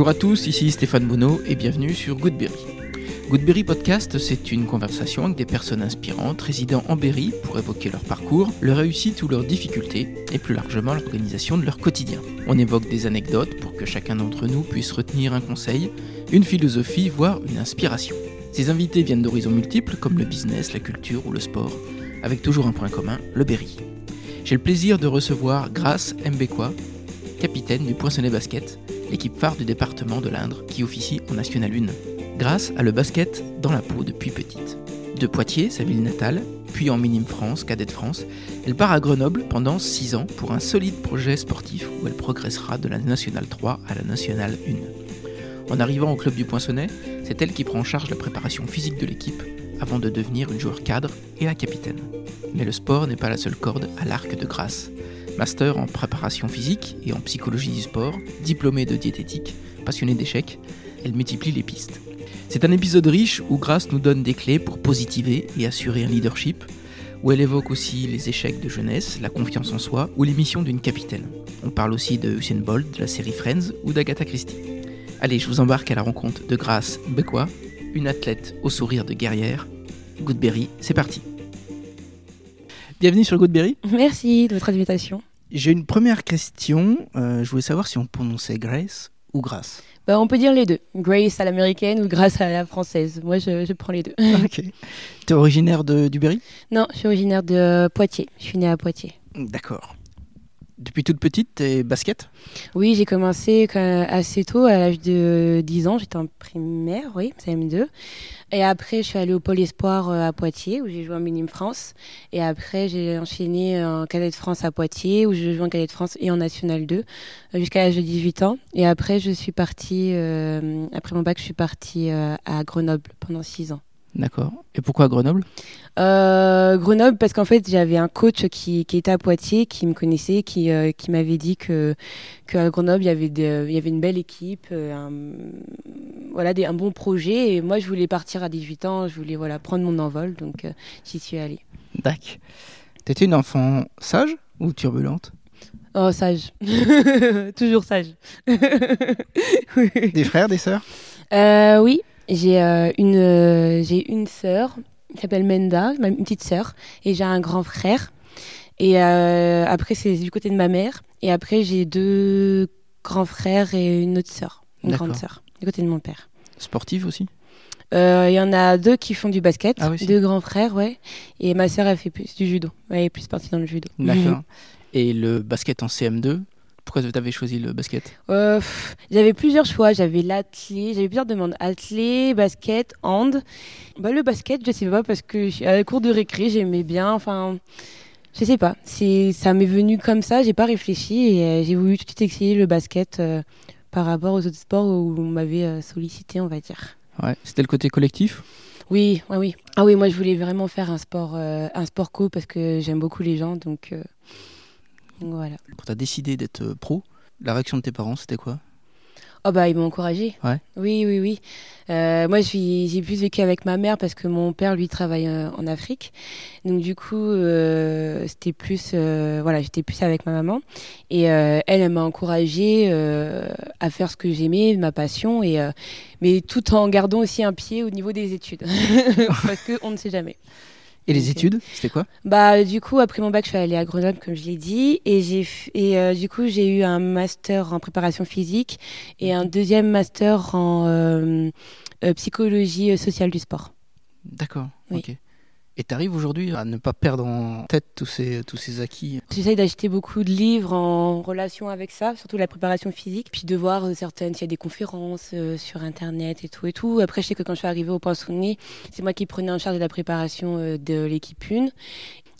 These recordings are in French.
Bonjour à tous, ici Stéphane Bonneau et bienvenue sur Goodberry. Goodberry Podcast, c'est une conversation avec des personnes inspirantes résidant en Berry pour évoquer leur parcours, leur réussite ou leurs difficultés et plus largement l'organisation de leur quotidien. On évoque des anecdotes pour que chacun d'entre nous puisse retenir un conseil, une philosophie, voire une inspiration. Ces invités viennent d'horizons multiples comme le business, la culture ou le sport, avec toujours un point commun, le Berry. J'ai le plaisir de recevoir Grace Mbekwa, capitaine du Poinçonnet Basket, l'équipe phare du département de l'Indre qui officie en National 1. Grace a le basket dans la peau depuis petite. De Poitiers, sa ville natale, puis en Minime France, Cadette France, elle part à Grenoble pendant 6 ans pour un solide projet sportif où elle progressera de la Nationale 3 à la Nationale 1. En arrivant au club du Poinçonnet, c'est elle qui prend en charge la préparation physique de l'équipe avant de devenir une joueur cadre et la capitaine. Mais le sport n'est pas la seule corde à l'arc de Grace master en préparation physique et en psychologie du sport, diplômée de diététique, passionnée d'échecs, elle multiplie les pistes. C'est un épisode riche où Grace nous donne des clés pour positiver et assurer un leadership, où elle évoque aussi les échecs de jeunesse, la confiance en soi ou l'émission d'une capitaine. On parle aussi de Usain Bolt, de la série Friends ou d'Agatha Christie. Allez, je vous embarque à la rencontre de Grace Bekwa, une athlète au sourire de guerrière. Goodberry, c'est parti. Bienvenue sur Goodberry. Merci de votre invitation. J'ai une première question. Euh, je voulais savoir si on prononçait Grace ou Grace. Bah, on peut dire les deux. Grace à l'américaine ou Grace à la française. Moi, je, prends les deux. ok. Tu es originaire de, du Berry? Non, je suis originaire de Poitiers. Je suis née à Poitiers. D'accord. Depuis toute petite, tu basket? Oui, j'ai commencé assez tôt, à l'âge de 10 ans. J'étais en primaire, oui, CM2. Et après, je suis allée au Pôle Espoir euh, à Poitiers, où j'ai joué en Minime France. Et après, j'ai enchaîné en Cadet de France à Poitiers, où je joue en Cadet de France et en National 2, euh, jusqu'à l'âge de 18 ans. Et après, je suis partie, euh, après mon bac, je suis partie à Grenoble pendant 6 ans. D'accord. Et pourquoi Grenoble? Euh, Grenoble, parce qu'en fait, j'avais un coach qui, qui, était à Poitiers, qui me connaissait, qui, euh, qui m'avait dit que qu'à Grenoble, il y avait, il y avait une belle équipe, euh, un, voilà, des, un bon projet. Et moi, je voulais partir à 18 ans, je voulais voilà, prendre mon envol, donc j'y suis allée. D'accord. T'étais une enfant sage ou turbulente? Oh, sage. Toujours sage. Des frères, des sœurs? Oui, j'ai euh, une, euh, j'ai une sœur qui s'appelle Menda, une petite sœur, et j'ai un grand frère. Et euh, après, c'est du côté de ma mère. Et après, j'ai deux grands frères et une autre sœur, une grande sœur, du côté de mon père. Sportive aussi? Il y en a deux qui font du basket, ah deux grands frères, ouais. Et ma sœur, elle fait plus du judo. elle est plus partie dans le judo. D'accord. Et le basket en CM2, pourquoi tu avais choisi le basket euh, J'avais plusieurs choix. J'avais l'athlé, j'avais plusieurs demandes. Athlé, basket, hand. Bah, le basket, je sais pas, parce que à la cours de récré, j'aimais bien. Enfin, je sais pas. Ça m'est venu comme ça. J'ai pas réfléchi et euh, j'ai voulu tout de suite essayer le basket euh, par rapport aux autres sports où on m'avait sollicité, on va dire. Ouais. C'était le côté collectif oui, oui, oui. Ah oui, moi je voulais vraiment faire un sport, un sport co parce que j'aime beaucoup les gens, donc voilà. Quand tu as décidé d'être euh, pro, la réaction de tes parents, c'était quoi? Oh bah ils m'ont encouragé. Ouais. Oui oui oui. Euh, moi j'ai plus vécu avec ma mère parce que mon père lui travaille euh, en Afrique. Donc du coup c'était plus voilà j'étais plus avec ma maman et elle elle m'a encouragé à faire ce que j'aimais ma passion et mais tout en gardant aussi un pied au niveau des études parce que on ne sait jamais. Et les études, c'était quoi? Bah du coup après mon bac, je suis allée à Grenoble comme je l'ai dit et j'ai et euh, du coup j'ai eu un master en préparation physique et un deuxième master en euh, euh, psychologie sociale du sport. D'accord. OK. Et tu arrives aujourd'hui à ne pas perdre en tête tous ces, tous ces acquis J'essaye d'acheter beaucoup de livres en relation avec ça, surtout la préparation physique, puis de voir euh, certaines, s'il y a des conférences euh, sur Internet et tout et tout. Après, je sais que quand je suis arrivée au Poinçonnet, c'est moi qui prenais en charge de la préparation euh, de l'équipe 1.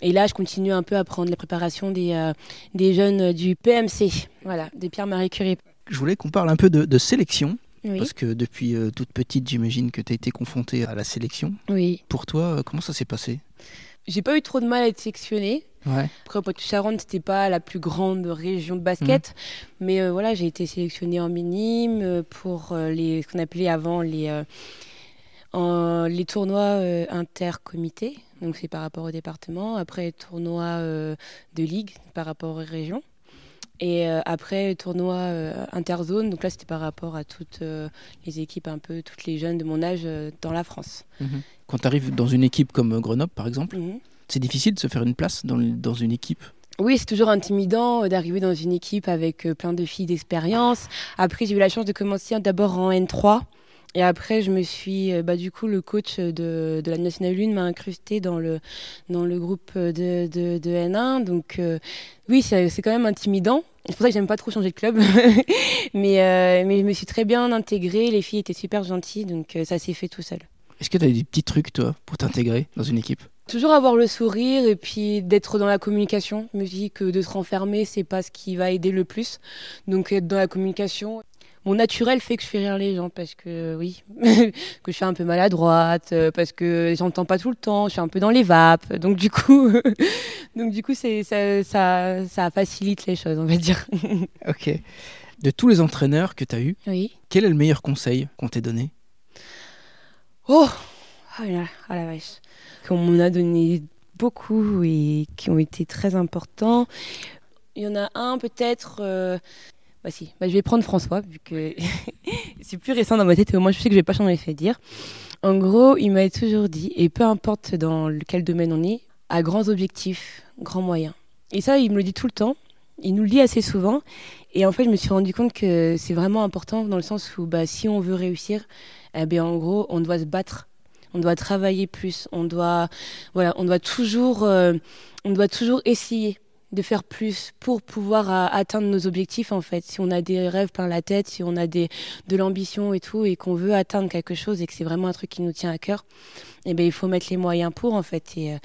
Et là, je continue un peu à prendre la préparation des, des jeunes du PMC, voilà, de Pierre-Marie Curie. Je voulais qu'on parle un peu de, de sélection. Parce que depuis euh, toute petite, j'imagine que tu as été confrontée à la sélection. Oui. Pour toi, euh, comment ça s'est passé? J'ai pas eu trop de mal à être sélectionnée. Ouais. Après, Poitou-Charentes, c'était pas la plus grande région de basket, mmh. mais euh, voilà, j'ai été sélectionnée en minime pour les, ce qu'on appelait avant les, en, les tournois intercomités, donc c'est par rapport au département. Après, les tournois de ligue par rapport aux régions. Et après, tournoi interzone. Donc là, c'était par rapport à toutes les équipes, un peu toutes les jeunes de mon âge dans la France. Mhm. Quand tu arrives dans une équipe comme Grenoble, par exemple, mhm. c'est difficile de se faire une place dans, dans une équipe? Oui, c'est toujours intimidant d'arriver dans une équipe avec plein de filles d'expérience. Après, j'ai eu la chance de commencer d'abord en N3. Et après, je me suis, euh, bah, du coup, le coach de, de la Nationale 1 m'a incrusté dans le, dans le groupe de, de, de N1. Donc, euh, oui, c'est quand même intimidant. C'est pour ça que j'aime pas trop changer de club. mais, euh, mais je me suis très bien intégrée. Les filles étaient super gentilles, donc ça s'est fait tout seul. Est-ce que tu as des petits trucs, toi, pour t'intégrer dans une équipe? Toujours avoir le sourire et puis d'être dans la communication. Je me dis que de se renfermer, c'est pas ce qui va aider le plus. Donc être dans la communication mon naturel fait que je fais rire les gens parce que oui, que je suis un peu maladroite, euh, parce que j'entends pas tout le temps, je suis un peu dans les vapes. Donc du coup, donc du coup, c'est ça, ça, ça, facilite les choses, on va dire. ok. De tous les entraîneurs que tu as eu, oui. quel est le meilleur conseil qu'on t'ait donné? Oh, oh la, oh la vache, qu'on m'en a donné beaucoup et qui ont été très importants. Il y en a un peut-être. Euh, bah bah, je vais prendre François, vu que c'est plus récent dans ma tête et au moins je sais que je vais pas changer fait dire. En gros, il m'a toujours dit, et peu importe dans quel domaine on est, à grands objectifs, grands moyens. Et ça, il me le dit tout le temps, il nous le dit assez souvent. Et en fait, je me suis rendu compte que c'est vraiment important dans le sens où bah, si on veut réussir, eh bien, en gros, on doit se battre, on doit travailler plus, on doit, voilà, on doit toujours, euh, on doit toujours essayer de faire plus pour pouvoir euh, atteindre nos objectifs en fait. Si on a des rêves plein la tête, si on a des, de l'ambition et tout, et qu'on veut atteindre quelque chose et que c'est vraiment un truc qui nous tient à cœur, eh ben, il faut mettre les moyens pour en fait. Et, euh,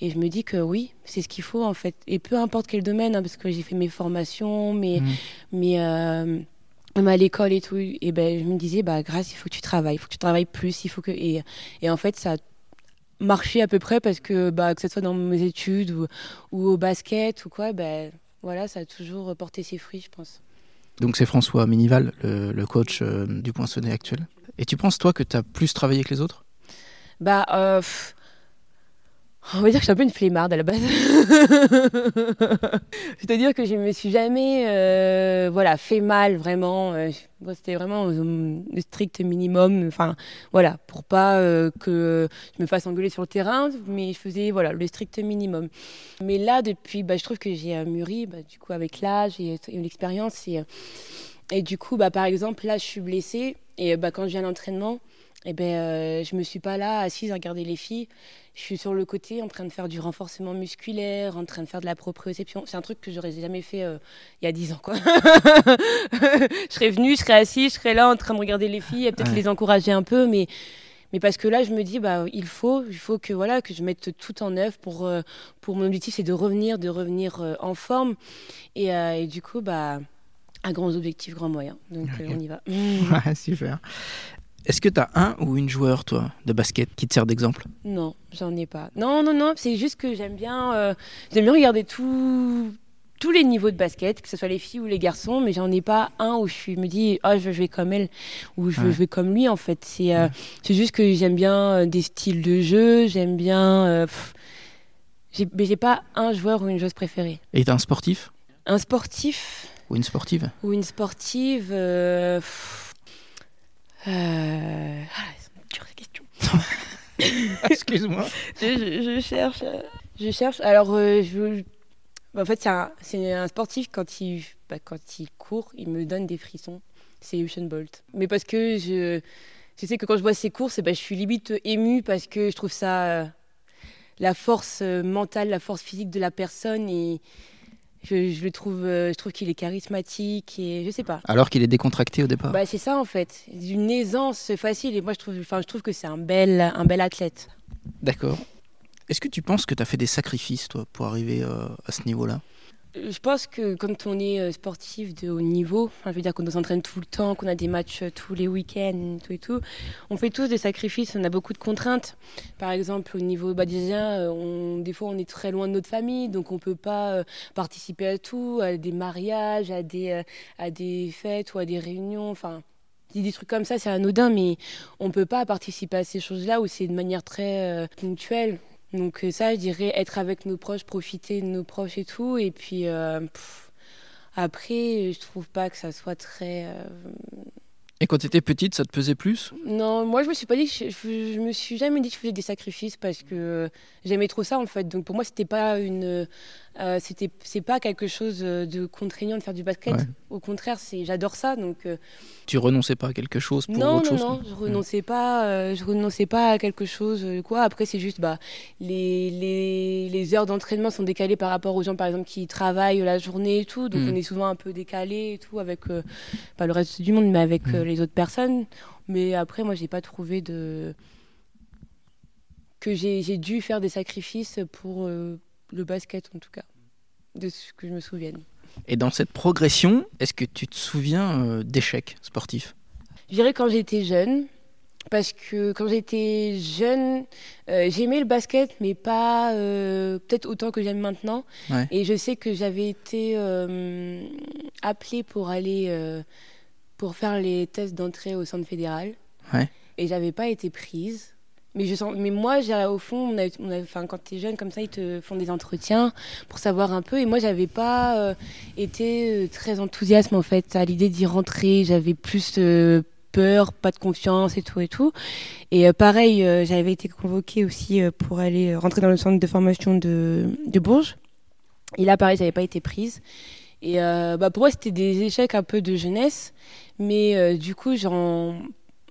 et je me dis que oui, c'est ce qu'il faut en fait. Et peu importe quel domaine, hein, parce que j'ai fait mes formations, mes, mmh. euh, même à l'école et tout, et ben je me disais bah grâce, il faut que tu travailles, il faut que tu travailles plus, il faut que et, et en fait ça marcher à peu près parce que bah, que ce soit dans mes études ou, ou au basket ou quoi, ben voilà, ça a toujours porté ses fruits, je pense. Donc c'est François Minival, le, coach euh, du poinçonnet actuel. Et tu penses toi que tu as plus travaillé que les autres? Bah euh, on va dire que je suis un peu une flemmarde à la base. C'est-à-dire que je me suis jamais euh, voilà, fait mal vraiment. Euh, c'était vraiment le strict minimum. Enfin, voilà, pour pas euh, que je me fasse engueuler sur le terrain, mais je faisais voilà, le strict minimum. Mais là, depuis, bah, je trouve que j'ai mûri, bah, du coup, avec l'âge et, l'expérience. Et, du coup, bah, par exemple, là, je suis blessée. Et quand je viens à l'entraînement, eh ben, euh, je me suis pas là assise à regarder les filles. Je suis sur le côté en train de faire du renforcement musculaire, en train de faire de la proprioception. C'est un truc que j'aurais jamais fait euh, il y a dix ans. Quoi. je serais venue, je serais assise, je serais là en train de regarder les filles et peut-être les encourager un peu. Mais, mais parce que là, je me dis, bah, il faut, il faut que, voilà, que je mette tout en œuvre pour, euh, pour mon objectif, c'est de revenir, de revenir en forme. Et, et, du coup, bah, à grands objectifs, grands moyens. Donc on y va. ouais, super. Est-ce que tu as un ou une joueur, toi, de basket qui te sert d'exemple? Non, j'en ai pas. Non, non, non, c'est juste que j'aime bien, euh, j'aime bien regarder tous les niveaux de basket, que ce soit les filles ou les garçons, mais j'en ai pas un où je me dis, oh, je veux jouer comme elle, ou je veux jouer comme lui, en fait. C'est euh, juste que j'aime bien euh, des styles de jeu, j'aime bien. mais j'ai pas un joueur ou une joueuse préférée. Et t'as un sportif? Un sportif Ou une sportive? Ou une sportive. Euh... Ah, c'est une question. Excuse-moi. je, cherche. Je cherche. Alors, euh, je... en fait, c'est un, un, sportif, quand il, bah, quand il court, il me donne des frissons. C'est Usain Bolt. Mais parce que je, je sais que quand je vois ses courses, bah, je suis limite émue parce que je trouve ça. Euh, la force mentale, la force physique de la personne et je, le trouve, euh, je trouve qu'il est charismatique et je sais pas. Alors qu'il est décontracté au départ. Bah, c'est ça en fait, d'une aisance facile et moi je trouve, enfin je trouve que c'est un bel, un bel athlète. D'accord. Est-ce que tu penses que tu as fait des sacrifices toi pour arriver euh, à ce niveau-là? Je pense que quand on est euh, sportif de haut niveau, je veux dire qu'on s'entraîne tout le temps, qu'on a des matchs euh, tous les week-ends, tout et tout, on fait tous des sacrifices, on a beaucoup de contraintes. Par exemple, au niveau badisien, euh, des fois on est très loin de notre famille, donc on ne peut pas participer à tout, à des mariages, à des, à des fêtes ou à des réunions, enfin des trucs comme ça, c'est anodin, mais on ne peut pas participer à ces choses-là où c'est de manière très ponctuelle. Donc euh, ça, je dirais être avec nos proches, profiter de nos proches et tout. Et puis euh, Après, je trouve pas que ça soit très. Et quand tu étais petite, ça te pesait plus? Non, moi je me suis pas dit, je, je, me suis jamais dit que je faisais des sacrifices parce que j'aimais trop ça en fait. Donc pour moi, c'était pas une, euh, c'était c'est pas quelque chose de contraignant de faire du basket. Au contraire, c'est j'adore ça. Donc euh, tu renonçais pas à quelque chose pour non, autre non, chose Non, je renonçais pas. Euh, je renonçais pas à quelque chose. quoi Après, c'est juste bah les, les, les heures d'entraînement sont décalées par rapport aux gens par exemple qui travaillent la journée et tout. Donc mm. on est souvent un peu décalé et tout avec pas le reste du monde, mais avec mm. Les autres personnes. Mais après, moi, j'ai pas trouvé de que j'ai dû faire des sacrifices pour le basket en tout cas, de ce que je me souvienne. Et dans cette progression, est-ce que tu te souviens euh, d'échecs sportifs? Je dirais quand j'étais jeune, parce que quand j'étais jeune, euh, j'aimais le basket, mais pas euh, peut-être autant que j'aime maintenant. Et je sais que j'avais été appelée pour aller pour faire les tests d'entrée au centre fédéral. Ouais. Et j'avais pas été prise. Mais, je sens, mais moi, au fond, on a, on enfin, quand tu es jeune comme ça, ils te font des entretiens pour savoir un peu. Et moi, j'avais pas euh, été euh, très enthousiaste en fait à l'idée d'y rentrer. J'avais plus euh, peur, pas de confiance et tout et tout. Et pareil, j'avais été convoquée aussi pour aller rentrer dans le centre de formation de, de Bourges. Et là, pareil, j'avais pas été prise. Et bah, pour moi, c'était des échecs un peu de jeunesse. Mais du coup,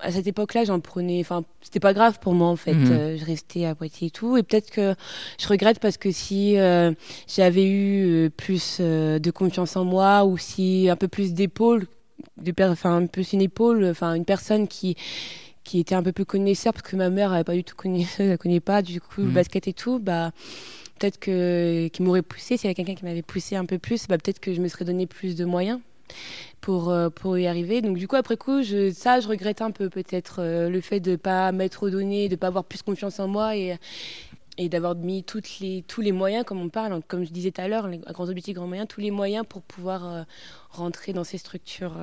à cette époque-là, j'en prenais. Enfin, c'était pas grave pour moi en fait. Mhm. Euh, je restais à Poitiers et tout. Et peut-être que je regrette parce que si euh, j'avais eu euh, plus de confiance en moi ou si un peu plus d'épaule, enfin un peu une épaule, enfin une personne qui qui était un peu plus connaisseur parce que ma mère avait pas du tout connu, elle connaît pas du coup le mhm. basket et tout, bah peut-être que qui m'aurait poussé, s'il y avait quelqu'un qui m'avait poussé un peu plus, bah peut-être que je me serais donné plus de moyens pour, euh, pour y arriver. Donc du coup, après coup, je, ça, je regrette un peu peut-être euh, le fait de ne pas m'être donné, de ne pas avoir plus confiance en moi et, et d'avoir mis toutes les, tous les moyens, comme on parle, comme je disais tout à l'heure, les grands objectifs, grands moyens, tous les moyens pour pouvoir euh, rentrer dans ces structures.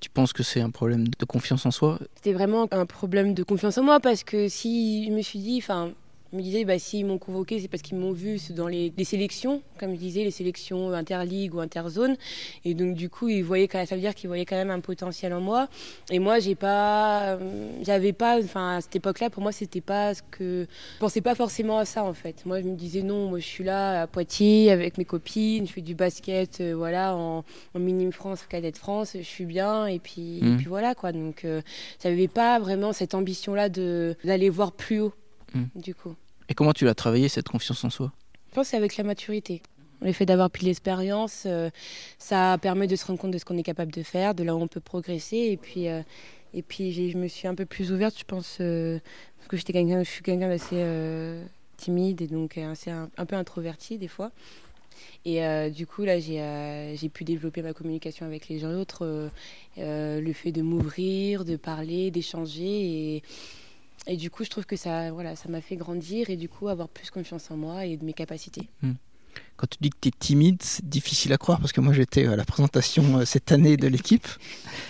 Tu penses que c'est un problème de confiance en soi? C'était vraiment un problème de confiance en moi parce que si je me suis dit, enfin, me disais, bah, s'ils m'ont convoqué, c'est parce qu'ils m'ont vu dans les, sélections, comme je disais, les sélections interligue ou interzone. Et donc, du coup, ils voyaient, ça veut dire qu'ils voyaient quand même un potentiel en moi. Et moi, j'ai pas, euh, j'avais pas, enfin, à cette époque-là, pour moi, c'était pas ce que, je pensais pas forcément à ça, en fait. Moi, je me disais, non, moi, je suis là à Poitiers avec mes copines, je fais du basket, euh, voilà, en, en minime France, cadette France, je suis bien, et puis, et mmh. puis voilà, quoi. Donc, euh, j'avais pas vraiment cette ambition-là d'aller voir plus haut, mmh. du coup. Et comment tu l'as travaillé, cette confiance en soi? Je pense avec la maturité. Le fait d'avoir pris l'expérience, euh, ça permet de se rendre compte de ce qu'on est capable de faire, de là où on peut progresser. Et puis, euh, et puis je me suis un peu plus ouverte, je pense, euh, parce que j'étais quelqu'un, je suis quelqu'un d'assez timide et donc assez, un, peu introverti des fois. Et du coup, là, j'ai pu développer ma communication avec les gens autres, le fait de m'ouvrir, de parler, d'échanger. Et, et du coup, je trouve que ça voilà, ça m'a fait grandir et du coup avoir plus confiance en moi et de mes capacités. Hmm. Quand tu dis que tu es timide, c'est difficile à croire parce que moi j'étais à la présentation euh, cette année de l'équipe.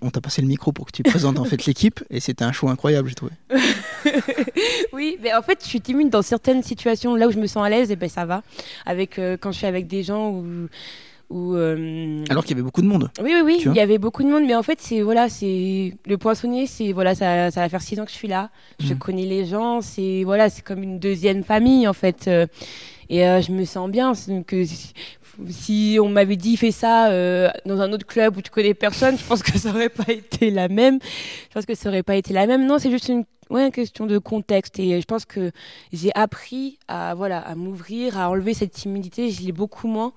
On t'a passé le micro pour que tu présentes en fait l'équipe et c'était un choix incroyable, j'ai trouvé. oui, mais en fait, je suis timide dans certaines situations là où je me sens à l'aise et ben ça va. Avec euh, quand je suis avec des gens où euh, Alors qu'il y avait beaucoup de monde. Oui, oui, oui, il y avait beaucoup de monde, mais en fait, c'est voilà, c'est le poissonnier, c'est voilà, ça, ça va faire six ans que je suis là. Je mhm. connais les gens, c'est voilà, c'est comme une deuxième famille en fait, euh, et euh, je me sens bien. Que si on m'avait dit fais ça dans un autre club où tu connais personne, je pense que ça aurait pas été la même. Je pense que ça aurait pas été la même. Non, c'est juste une ouais, question de contexte. Et je pense que j'ai appris à, voilà, à m'ouvrir, à enlever cette timidité. Je l'ai beaucoup moins,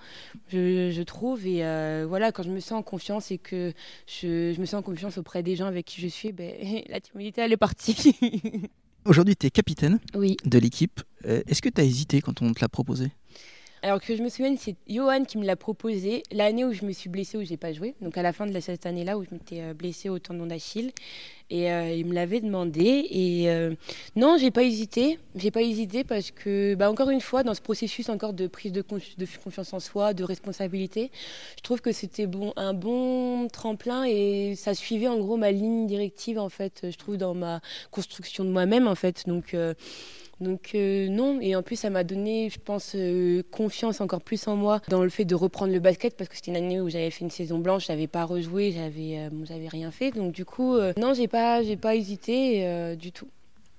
je, je trouve. Et euh, voilà, quand je me sens en confiance et que je, je, me sens en confiance auprès des gens avec qui je suis, ben, la timidité, elle est partie. Aujourd'hui, tu es capitaine oui. de l'équipe. Euh, est-ce que tu as hésité quand on te l'a proposé? Alors que je me souviens, c'est Johan qui me l'a proposé l'année où je me suis blessée, où j'ai pas joué. Donc à la fin de cette année-là où je m'étais euh, blessée au tendon d'Achille. Et euh, il me l'avait demandé. Et euh, non, j'ai pas hésité. J'ai pas hésité parce que, bah, encore une fois, dans ce processus encore de prise de, confiance en soi, de responsabilité, je trouve que c'était bon, un bon tremplin et ça suivait en gros ma ligne directive, en fait, je trouve, dans ma construction de moi-même, en fait. Donc, euh, donc euh, non, et en plus ça m'a donné, je pense, confiance encore plus en moi dans le fait de reprendre le basket parce que c'était une année où j'avais fait une saison blanche, j'avais pas rejoué, j'avais, euh, rien fait. Donc du coup, non, j'ai pas, j'ai pas hésité du tout.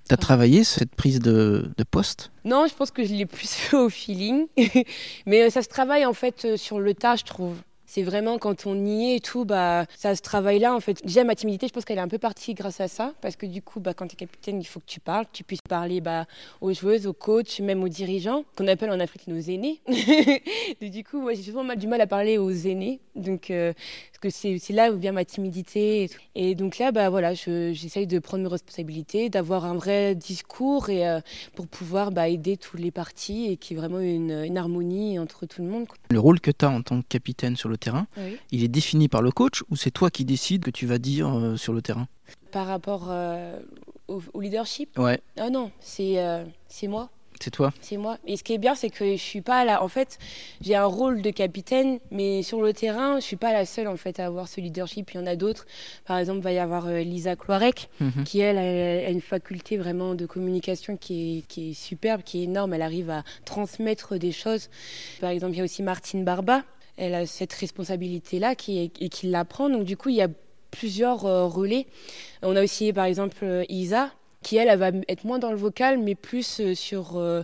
T'as travaillé cette prise de, de, poste? Non, je pense que je l'ai plus fait au feeling, mais ça se travaille en fait sur le tas, je trouve c'est vraiment quand on y est et tout, bah, ça se travaille là en fait. Déjà, ma timidité, je pense qu'elle est un peu partie grâce à ça, parce que du coup, bah, quand tu es capitaine, il faut que tu parles, tu puisses parler bah, aux joueuses, aux coachs, même aux dirigeants, qu'on appelle en Afrique nos aînés. du coup, moi, j'ai souvent mal, du mal à parler aux aînés, donc euh, parce que c'est là où vient ma timidité. Et, donc là, bah, voilà, j'essaye de prendre mes responsabilités, d'avoir un vrai discours et, euh, pour pouvoir bah, aider tous les partis et qu'il y ait vraiment une, une harmonie entre tout le monde. Le rôle que tu as en tant que capitaine sur le terrain, il est défini par le coach ou c'est toi qui décides que tu vas dire euh, sur le terrain? Par rapport au, leadership? Ouais. Ah non, c'est c'est moi. C'est toi C'est moi. Et ce qui est bien, c'est que je suis pas là. En fait, j'ai un rôle de capitaine, mais sur le terrain, je suis pas la seule en fait à avoir ce leadership. Il y en a d'autres. Par exemple, il va y avoir euh, Lisa Cloirec, mhm. qui elle a, une faculté vraiment de communication qui est, qui est superbe, qui est énorme. Elle arrive à transmettre des choses. Par exemple, il y a aussi Martine Barba. Elle a cette responsabilité-là qui, et qui la prend. Donc du coup, il y a plusieurs euh, relais. On a aussi par exemple euh, Isa qui elle, va être moins dans le vocal, mais plus euh, sur euh,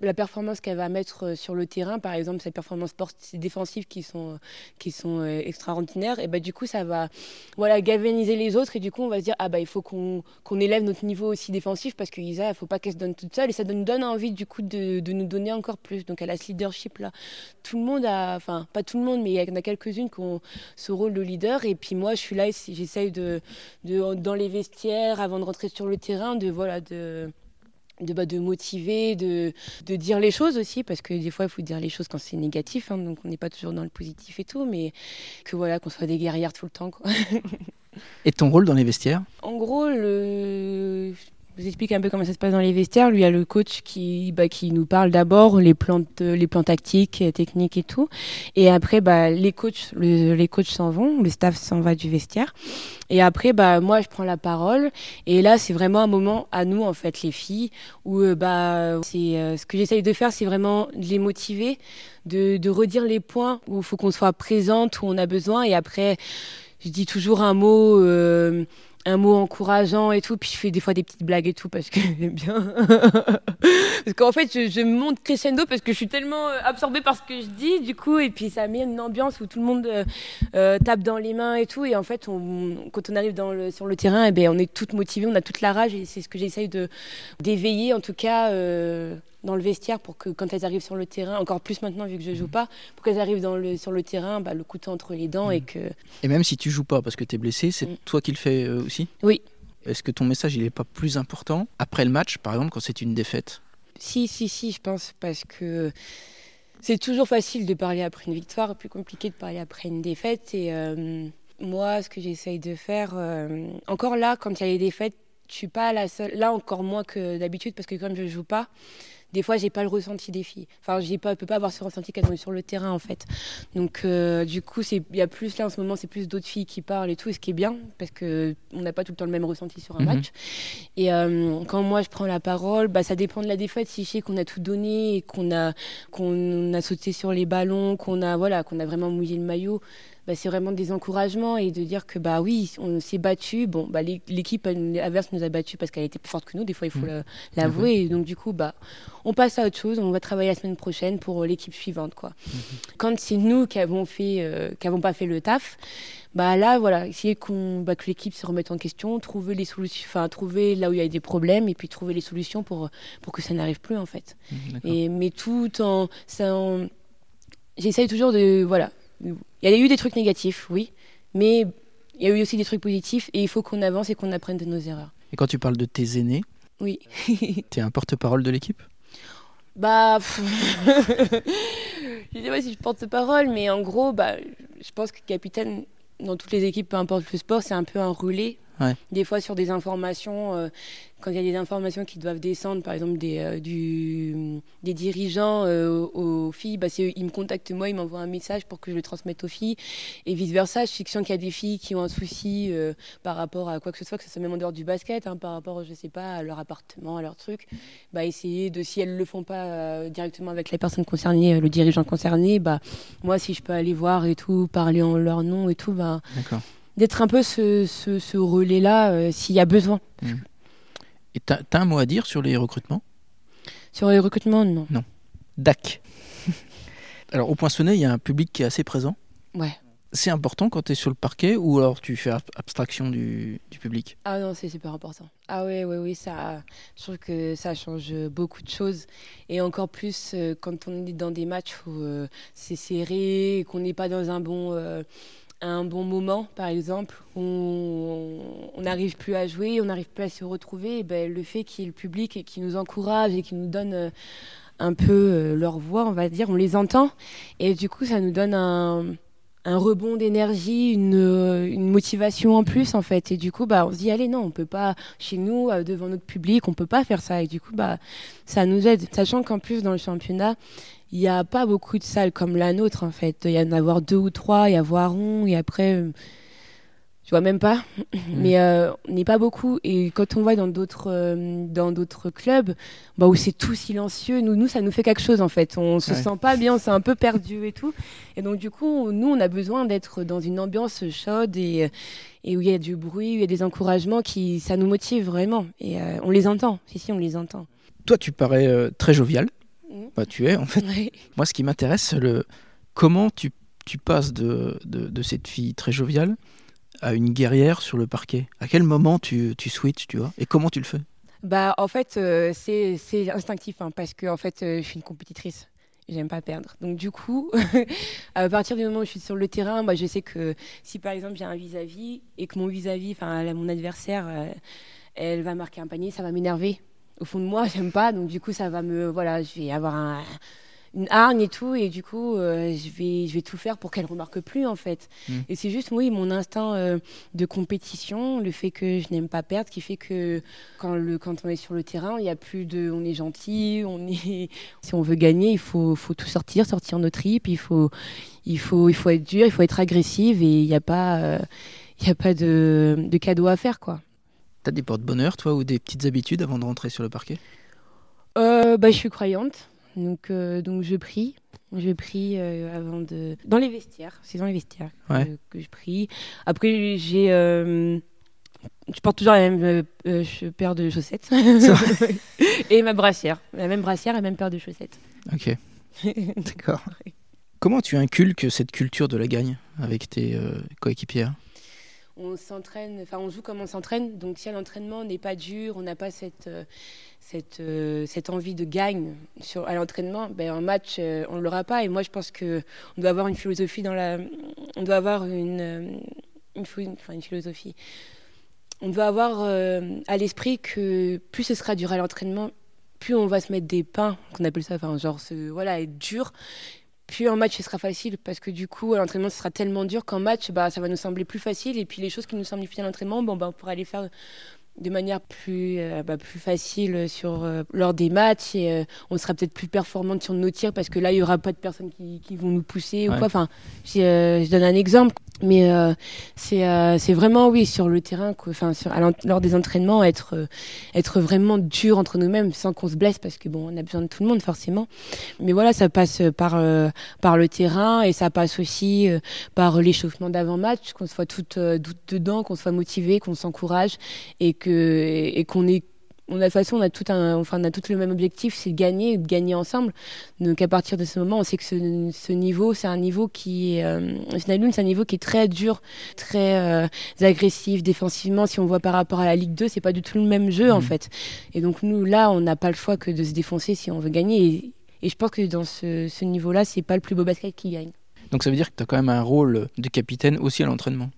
la performance qu'elle va mettre euh, sur le terrain, par exemple ses performances défensives qui sont, qui sont extraordinaires, et bah, du coup ça va voilà, galvaniser les autres, et du coup on va se dire, ah bah il faut qu'on élève notre niveau aussi défensif, parce que Isa, il faut pas qu'elle se donne toute seule, et ça nous donne envie du coup de, de, nous donner encore plus. Donc elle a ce leadership là. Tout le monde a, enfin pas tout le monde, mais il y en a quelques-unes qui ont ce rôle de leader, et puis moi je suis là, j'essaye de, de, dans les vestiaires, avant de rentrer sur le terrain, de voilà de de, bah, de motiver, de, de, dire les choses aussi, parce que des fois, il faut dire les choses quand c'est négatif, hein, donc on n'est pas toujours dans le positif et tout, mais que voilà, qu'on soit des guerrières tout le temps. Quoi. et ton rôle dans les vestiaires? En gros, le, vous explique un peu comment ça se passe dans les vestiaires. Lui, il y a le coach qui, bah, qui nous parle d'abord les plans, les plans tactiques, techniques et tout. Et après, bah, les coachs, les coachs s'en vont, le staff s'en va du vestiaire. Et après, bah, moi, je prends la parole. Et là, c'est vraiment un moment à nous, en fait, les filles, où euh, bah, c'est euh, ce que j'essaye de faire, c'est vraiment de les motiver, de, de redire les points où il faut qu'on soit présente, où on a besoin. Et après, je dis toujours un mot. Euh, un mot encourageant et tout. Puis je fais des fois des petites blagues et tout parce que j'aime bien. parce qu'en fait, je, monte crescendo parce que je suis tellement euh, absorbée par ce que je dis, du coup. Et puis ça met une ambiance où tout le monde euh, euh, tape dans les mains et tout. Et en fait, on, quand on arrive dans le, sur le terrain, eh ben, on est toutes motivées, on a toute la rage. Et c'est ce que j'essaye d'éveiller, en tout cas dans le vestiaire pour que quand elles arrivent sur le terrain, encore plus maintenant vu que je joue pas, pour qu'elles arrivent dans le, sur le terrain, bah, le couteau entre les dents et mm. que. Et même si tu joues pas parce que tu es blessé, c'est mm. toi qui le fais euh, aussi? Oui. Est-ce que ton message il est pas plus important après le match, par exemple, quand c'est une défaite? Si, si, si, je pense parce que c'est toujours facile de parler après une victoire, plus compliqué de parler après une défaite. Et euh, moi, ce que j'essaye de faire, euh, encore là, quand il y a les défaites, je suis pas la seule. Là, encore moins que d'habitude parce que comme je joue pas, des fois, j'ai pas le ressenti des filles. Enfin, j'ai pas, peux pas avoir ce ressenti qu'elles ont sur le terrain, en fait. Donc, euh, du coup, il y a plus là en ce moment, c'est plus d'autres filles qui parlent et tout, ce qui est bien parce que on n'a pas tout le temps le même ressenti sur un mhm. match. Et euh, quand moi je prends la parole, bah, ça dépend de la défaite. Si je sais qu'on a tout donné qu'on a qu'on a sauté sur les ballons, qu'on a voilà, qu'on a vraiment mouillé le maillot, bah, c'est vraiment des encouragements et de dire que bah oui, on s'est battu. Bon, bah, l'équipe adverse nous a battu parce qu'elle était plus forte que nous. Des fois, il faut mmh. l'avouer. Et donc, du coup, bah, on passe à autre chose. On va travailler la semaine prochaine pour l'équipe suivante. Quoi. Mmh. Quand c'est nous qui avons, fait, euh, qui avons pas fait le taf, bah là, voilà, essayer qu'on, bah, que l'équipe se remette en question, trouver les solutions, enfin, trouver là où il y a des problèmes et puis trouver les solutions pour, pour que ça n'arrive plus, en fait. Mmh, et, mais tout en. en J'essaye toujours de. Voilà il y a eu des trucs négatifs, oui, mais il y a eu aussi des trucs positifs et il faut qu'on avance et qu'on apprenne de nos erreurs. Et quand tu parles de tes aînés, oui. tu es un porte-parole de l'équipe? Bah, je sais pas si je porte-parole, mais en gros, bah, je pense que capitaine dans toutes les équipes, peu importe le sport, c'est un peu un relais Des fois sur des informations, euh, quand il y a des informations qui doivent descendre, par exemple des, euh, du, des dirigeants euh, aux, filles, bah, ils me contactent moi, ils m'envoient un message pour que je le transmette aux filles. Et vice-versa, je sais qu'il y a des filles qui ont un souci par rapport à quoi que ce soit, que ce soit même en dehors du basket, hein, par rapport, je sais pas, à leur appartement, à leur truc, bah, essayer de, si elles ne le font pas directement avec la personne concernée, le dirigeant concerné, bah, moi si je peux aller voir et tout, parler en leur nom et tout, bah, d'être un peu ce, ce, relais-là euh, s'il y a besoin. Mmh. Et tu as, un mot à dire sur les recrutements? Sur les recrutements, non. Non. DAC. alors, au Poinçonnet, il y a un public qui est assez présent. Ouais. C'est important quand tu es sur le parquet ou alors tu fais abstraction du, du public? Ah non, c'est super important. Ah oui, oui, oui, ça, je trouve que ça change beaucoup de choses. Et encore plus euh, quand on est dans des matchs où euh, c'est serré, qu'on n'est pas dans un bon un bon moment, par exemple, où on n'arrive plus à jouer, on n'arrive plus à se retrouver, ben, le fait qu'il y ait le public qui nous encourage et qui nous donne euh, un peu euh, leur voix, on va dire, on les entend. Et du coup, ça nous donne un, rebond d'énergie, une, motivation en plus, en fait. Et du coup, bah, on se dit, allez, non, on peut pas, chez nous, euh, devant notre public, on peut pas faire ça. Et du coup, bah, ça nous aide. Sachant qu'en plus, dans le championnat, il n'y a pas beaucoup de salles comme la nôtre en fait. Il y en a avoir deux ou trois, il y a Voiron, et après, euh, tu vois même pas. Mm. Mais euh, on n'est pas beaucoup. Et quand on va dans d'autres euh, dans d'autres clubs, bah, où c'est tout silencieux, nous, nous, ça nous fait quelque chose en fait. On se sent pas bien, on s'est un peu perdu et tout. Et donc du coup, nous, on a besoin d'être dans une ambiance chaude et, et où il y a du bruit, où il y a des encouragements qui, ça nous motive vraiment. Et on les entend. Si, si, on les entend. Toi, tu parais très jovial. Bah, tu es en fait. Moi, ce qui m'intéresse, c'est le comment tu, tu passes de, de, de, cette fille très joviale à une guerrière sur le parquet? À quel moment tu, switches, tu vois? Et comment tu le fais? Bah, en fait, euh, c'est instinctif hein, parce que en fait, euh, je suis une compétitrice. J'aime pas perdre. Donc du coup, à partir du moment où je suis sur le terrain, moi, je sais que si par exemple j'ai un vis-à-vis et que mon vis-à-vis, enfin mon adversaire, euh, elle va marquer un panier, ça va m'énerver au fond de moi, j'aime pas. Donc du coup, ça va me, voilà, je vais avoir un, une hargne et tout, et du coup, euh, je vais, je vais tout faire pour qu'elle remarque plus en fait. Mm. Et c'est juste, oui, mon instinct euh, de compétition, le fait que je n'aime pas perdre, qui fait que quand le, quand on est sur le terrain, il y a plus de, on est gentil, on est, si on veut gagner, il faut, faut tout sortir, sortir nos tripes, il faut, il faut, il faut être dur, il faut être agressive, et il n'y a pas, euh, y a pas de, de cadeau à faire, quoi. T'as des porte-bonheur, toi, ou des petites habitudes avant de rentrer sur le parquet? Euh, bah, Je suis croyante, donc, euh, donc je prie. Je prie euh, avant de. Dans les vestiaires, c'est dans les vestiaires que, je prie. Après, j'ai. je porte toujours la même paire de chaussettes. et ma brassière. La même brassière et la même paire de chaussettes. Ok. D'accord. Comment tu inculques cette culture de la gagne avec tes coéquipières? On s'entraîne, enfin on joue comme on s'entraîne. Donc si l'entraînement n'est pas dur, on n'a pas cette, euh, euh, cette envie de gagne sur, à l'entraînement, ben, un match, euh, on ne l'aura pas. Et moi, je pense qu'on doit avoir une philosophie dans la... On doit avoir une, une, philosophie. On doit avoir à l'esprit que plus ce sera dur à l'entraînement, plus on va se mettre des pains, qu'on appelle ça, enfin genre, voilà, être dur puis en match, ce sera facile parce que du coup, à l'entraînement, ce sera tellement dur qu'en match, bah, ça va nous sembler plus facile. Et puis les choses qui nous semblent difficiles à l'entraînement, bon, bah, on pourra les faire de manière plus, euh, bah, plus facile sur, euh, lors des matchs et euh, on sera peut-être plus performante sur nos tirs parce que là, il n'y aura pas de personnes qui, qui vont nous pousser ou quoi. Enfin, je donne un exemple. Mais c'est vraiment oui sur le terrain, enfin lors des entraînements, être être vraiment dur entre nous-mêmes sans qu'on se blesse parce que bon on a besoin de tout le monde forcément. Mais voilà ça passe par par le terrain et ça passe aussi par l'échauffement d'avant-match, qu'on soit toutes dedans, qu'on soit motivé, qu'on s'encourage et que et, qu'on est on a, de toute façon, on a tout un, enfin, on a tout le même objectif, c'est de gagner, de gagner ensemble. Donc, à partir de ce moment, on sait que ce, ce niveau, c'est un niveau qui est, euh, c'est un niveau qui est très dur, très euh, agressif défensivement. Si on voit par rapport à la Ligue 2, c'est pas du tout le même jeu, en mmh. fait. Et donc, nous, là, on n'a pas le choix que de se défoncer si on veut gagner. Et, et je pense que dans ce, ce niveau-là, c'est pas le plus beau basket qui gagne. Donc, ça veut dire que tu as quand même un rôle de capitaine aussi à l'entraînement?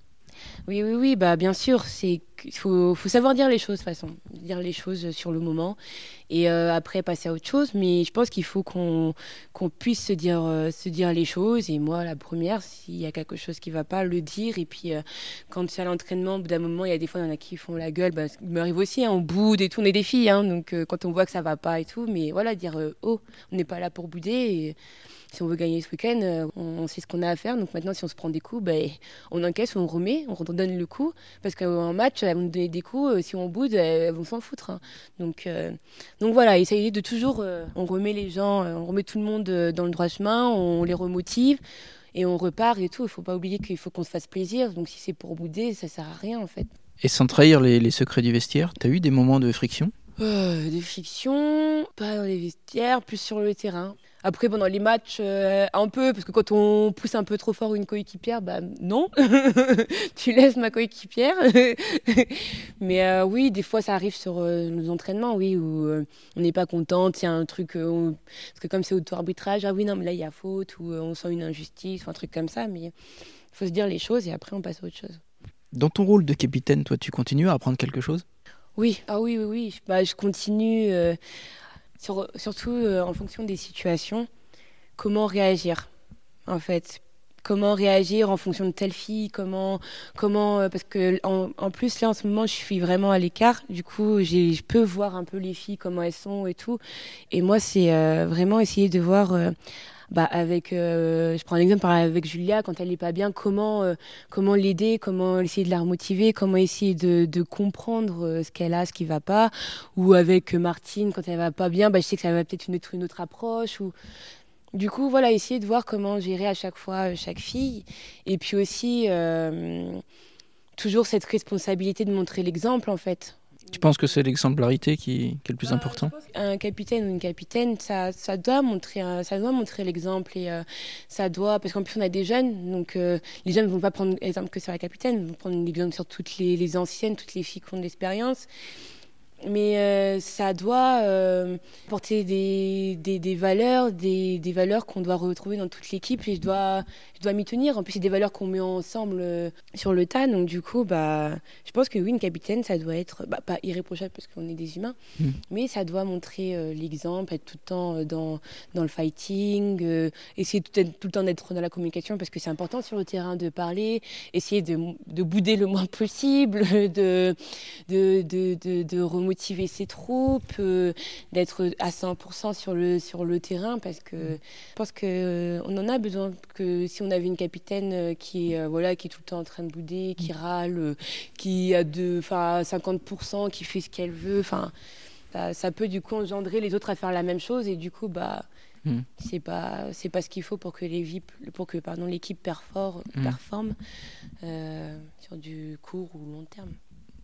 Oui, oui, oui, bah, bien sûr. C'est il faut, savoir dire les choses de toute façon, dire les choses sur le moment et euh, après passer à autre chose. Mais je pense qu'il faut qu'on puisse se dire, euh, se dire les choses. Et moi, la première, s'il y a quelque chose qui va pas, le dire. Et puis euh, quand c'est à l'entraînement, au bout d'un moment, il y a des fois, il y en a qui font la gueule. Bah, il m'arrive aussi, hein, on boude et tout, on est des filles. Hein, donc quand on voit que ça va pas et tout, mais voilà, dire oh, on n'est pas là pour bouder. Et, si on veut gagner ce week-end, on, sait ce qu'on a à faire. Donc maintenant, si on se prend des coups, ben, on encaisse, on remet, on redonne le coup. Parce qu'en match, elles vont nous donner des coups. Euh, si on boude, elles vont s'en foutre. Hein. Donc, euh, donc voilà, essayer de toujours. on remet les gens, on remet tout le monde dans le droit chemin, on les remotive et on repart et tout. Il faut pas oublier qu'il faut qu'on se fasse plaisir. Donc si c'est pour bouder, ça sert à rien en fait. Et sans trahir les, les secrets du vestiaire, tu as eu des moments de friction? Euh, Des frictions, pas dans les vestiaires, plus sur le terrain. Après, pendant les matchs, euh, un peu, parce que quand on pousse un peu trop fort une coéquipière, bah non, tu laisses ma coéquipière. Mais euh, oui, des fois, ça arrive sur euh, nos entraînements, oui, où on n'est pas content, il y a un truc, parce que comme c'est auto-arbitrage, ah oui, non, mais là, il y a faute, ou on sent une injustice, ou un truc comme ça, mais il faut se dire les choses et après, on passe à autre chose. Dans ton rôle de capitaine, toi, tu continues à apprendre quelque chose? Oui, ah oui, oui, oui. Bah, je continue surtout euh, en fonction des situations, comment réagir, en fait? Comment réagir en fonction de telle fille, comment, comment, euh, parce que en, plus là en ce moment je suis vraiment à l'écart, du coup je peux voir un peu les filles comment elles sont et tout, et moi c'est euh, vraiment essayer de voir bah, avec, euh, je prends un exemple avec Julia, quand elle n'est pas bien, comment, euh, comment l'aider, comment essayer de la remotiver, comment essayer de, comprendre euh, ce qu'elle a, ce qui ne va pas. Ou avec Martine, quand elle va pas bien, bah, je sais que ça va peut-être être une autre approche. Ou... Du coup, voilà, essayer de voir comment gérer à chaque fois chaque fille. Et puis aussi, toujours cette responsabilité de montrer l'exemple, en fait. Tu penses que c'est l'exemplarité qui, est le plus bah, important Un capitaine ou une capitaine, ça, ça doit montrer, ça doit montrer l'exemple et euh, ça doit, parce qu'en plus on a des jeunes, donc euh, les jeunes ne vont pas prendre l'exemple que sur la capitaine, ils vont prendre l'exemple sur toutes les, les, anciennes, toutes les filles qui ont de l'expérience mais euh, ça doit euh, porter des, des, des, valeurs, des, des valeurs qu'on doit retrouver dans toute l'équipe et je dois, je dois m'y tenir. En plus, c'est des valeurs qu'on met ensemble euh, sur le tas. Donc, du coup, bah, je pense que oui, une capitaine, ça doit être bah, pas irréprochable parce qu'on est des humains, mm. mais ça doit montrer l'exemple, être tout le temps dans, dans le fighting, essayer tout, tout, le temps d'être dans la communication parce que c'est important sur le terrain de parler, essayer de, de bouder le moins possible, de, de, de, de, de motiver ses troupes, euh, d'être à 100% sur le, sur le terrain, parce que je pense qu'on euh, on en a besoin. Que si on avait une capitaine euh, qui, est, voilà, qui est tout le temps en train de bouder, qui râle, qui a de, 50%, qui fait ce qu'elle veut, enfin, ça, peut du coup engendrer les autres à faire la même chose, et du coup, bah, hmm. c'est pas c'est pas ce qu'il faut pour que les pour que pardon l'équipe performe, hmm. performe sur du court ou long terme.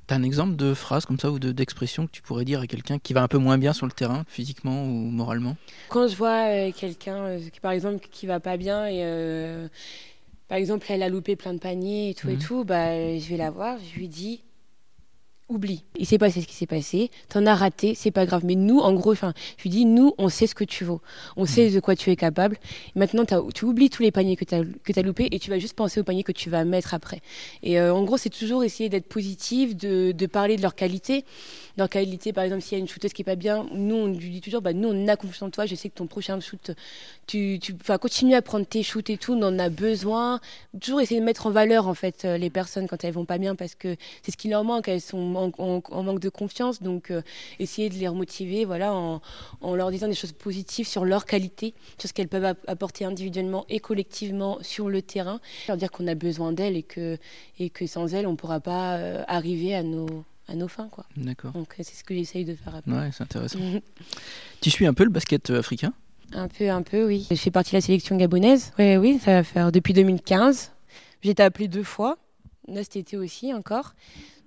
T'as un exemple de phrase comme ça ou d'expression que tu pourrais dire à quelqu'un qui va un peu moins bien sur le terrain, physiquement ou moralement? Quand je vois euh, quelqu'un, euh, par exemple, qui va pas bien et euh, par exemple, elle a loupé plein de paniers et tout et mhm. tout, bah, je vais la voir, je lui dis oublie. Il s'est passé ce qui s'est passé, t'en as raté, c'est pas grave. Mais nous, en gros, enfin, je lui dis, nous, on sait ce que tu vaux, on sait de quoi tu es capable. Maintenant, tu oublies tous les paniers que tu as, as loupés et tu vas juste penser aux paniers que tu vas mettre après. Et euh, en gros, c'est toujours essayer d'être positif, de, parler de leur qualité. Leur qualité, par exemple, s'il y a une shooteuse qui est pas bien, nous, on lui dit toujours, bah, nous, on a confiance en toi, je sais que ton prochain shoot, tu, tu vas continuer à prendre tes shoots et tout, on en a besoin. Toujours essayer de mettre en valeur, en fait, euh, les personnes quand elles vont pas bien parce que c'est ce qui leur manque, elles sont en, manque de confiance. Donc, euh, essayer de les remotiver voilà, en, leur disant des choses positives sur leur qualité, sur ce qu'elles peuvent apporter individuellement et collectivement sur le terrain. Leur dire qu'on a besoin d'elles et que, et que sans elles, on ne pourra pas euh, arriver à nos, à nos fins. Quoi. D'accord. Donc, c'est ce que j'essaye de faire après. Ouais, c'est intéressant. tu suis un peu le basket euh, africain? Un peu, un peu, oui. Je fais partie de la sélection gabonaise. Oui, oui, ça va faire depuis 2015. J'ai été appelée deux fois. Là, cet été aussi, encore.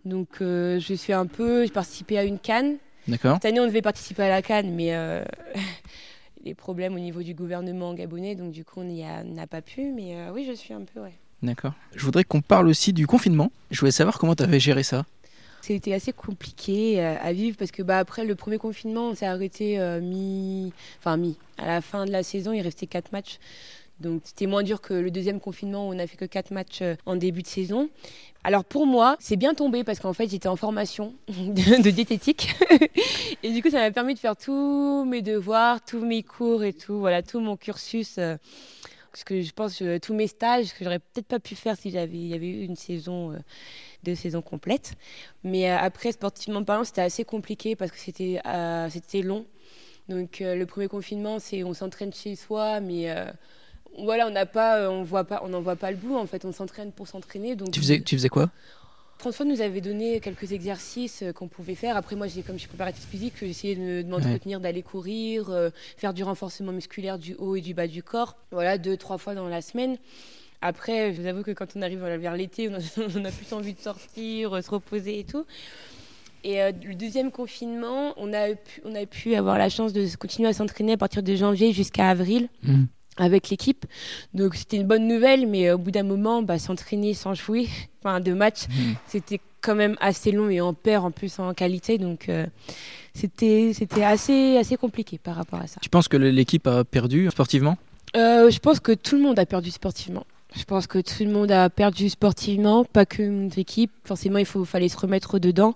Donc euh, je suis un peu, j'ai participé à une canne. D'accord. Cette année on devait participer à la canne, mais euh, les problèmes au niveau du gouvernement gabonais, donc du coup on n'y a, pas pu. Mais euh, oui, je suis un peu, ouais. D'accord. Je voudrais qu'on parle aussi du confinement. Je voulais savoir comment tu avais géré ça. C'était assez compliqué à vivre parce que bah, après le premier confinement, on s'est arrêté mi, enfin mi. À la fin de la saison, il restait quatre matchs. Donc c'était moins dur que le deuxième confinement où on n'a fait que quatre matchs en début de saison. Alors pour moi, c'est bien tombé parce qu'en fait j'étais en formation de, diététique et du coup ça m'a permis de faire tous mes devoirs, tous mes cours et tout, voilà tout mon cursus. Euh, parce que je pense que tous mes stages que j'aurais peut-être pas pu faire si j'avais y avait eu une saison euh, de saison complète. Mais euh, après sportivement parlant, c'était assez compliqué parce que c'était c'était long. Donc le premier confinement, c'est on s'entraîne chez soi, mais voilà, on n'a pas, euh, on voit pas, on n'en voit pas le bout. En fait, on s'entraîne pour s'entraîner. Donc tu faisais, tu faisais quoi? François nous avait donné quelques exercices euh, qu'on pouvait faire. Après, moi, j'ai comme je suis préparatrice physique, j'ai essayé de, m'entretenir, d'aller courir, euh, faire du renforcement musculaire du haut et du bas du corps. Voilà, deux, trois fois dans la semaine. Après, je vous avoue que quand on arrive vers l'été, on a, plus envie de sortir, se reposer et tout. Et le deuxième confinement, on a, pu, on a pu avoir la chance de continuer à s'entraîner à partir de janvier jusqu'à avril. Mmh avec l'équipe. Donc c'était une bonne nouvelle, mais au bout d'un moment, bah, s'entraîner sans jouer, enfin de match, mhm. c'était quand même assez long et on perd en plus en qualité. Donc euh, c'était c'était assez assez compliqué par rapport à ça. Tu penses que l'équipe a perdu sportivement? Euh, Je pense que tout le monde a perdu sportivement. Je pense que tout le monde a perdu sportivement, pas que notre équipe. Forcément, il faut, fallait se remettre dedans.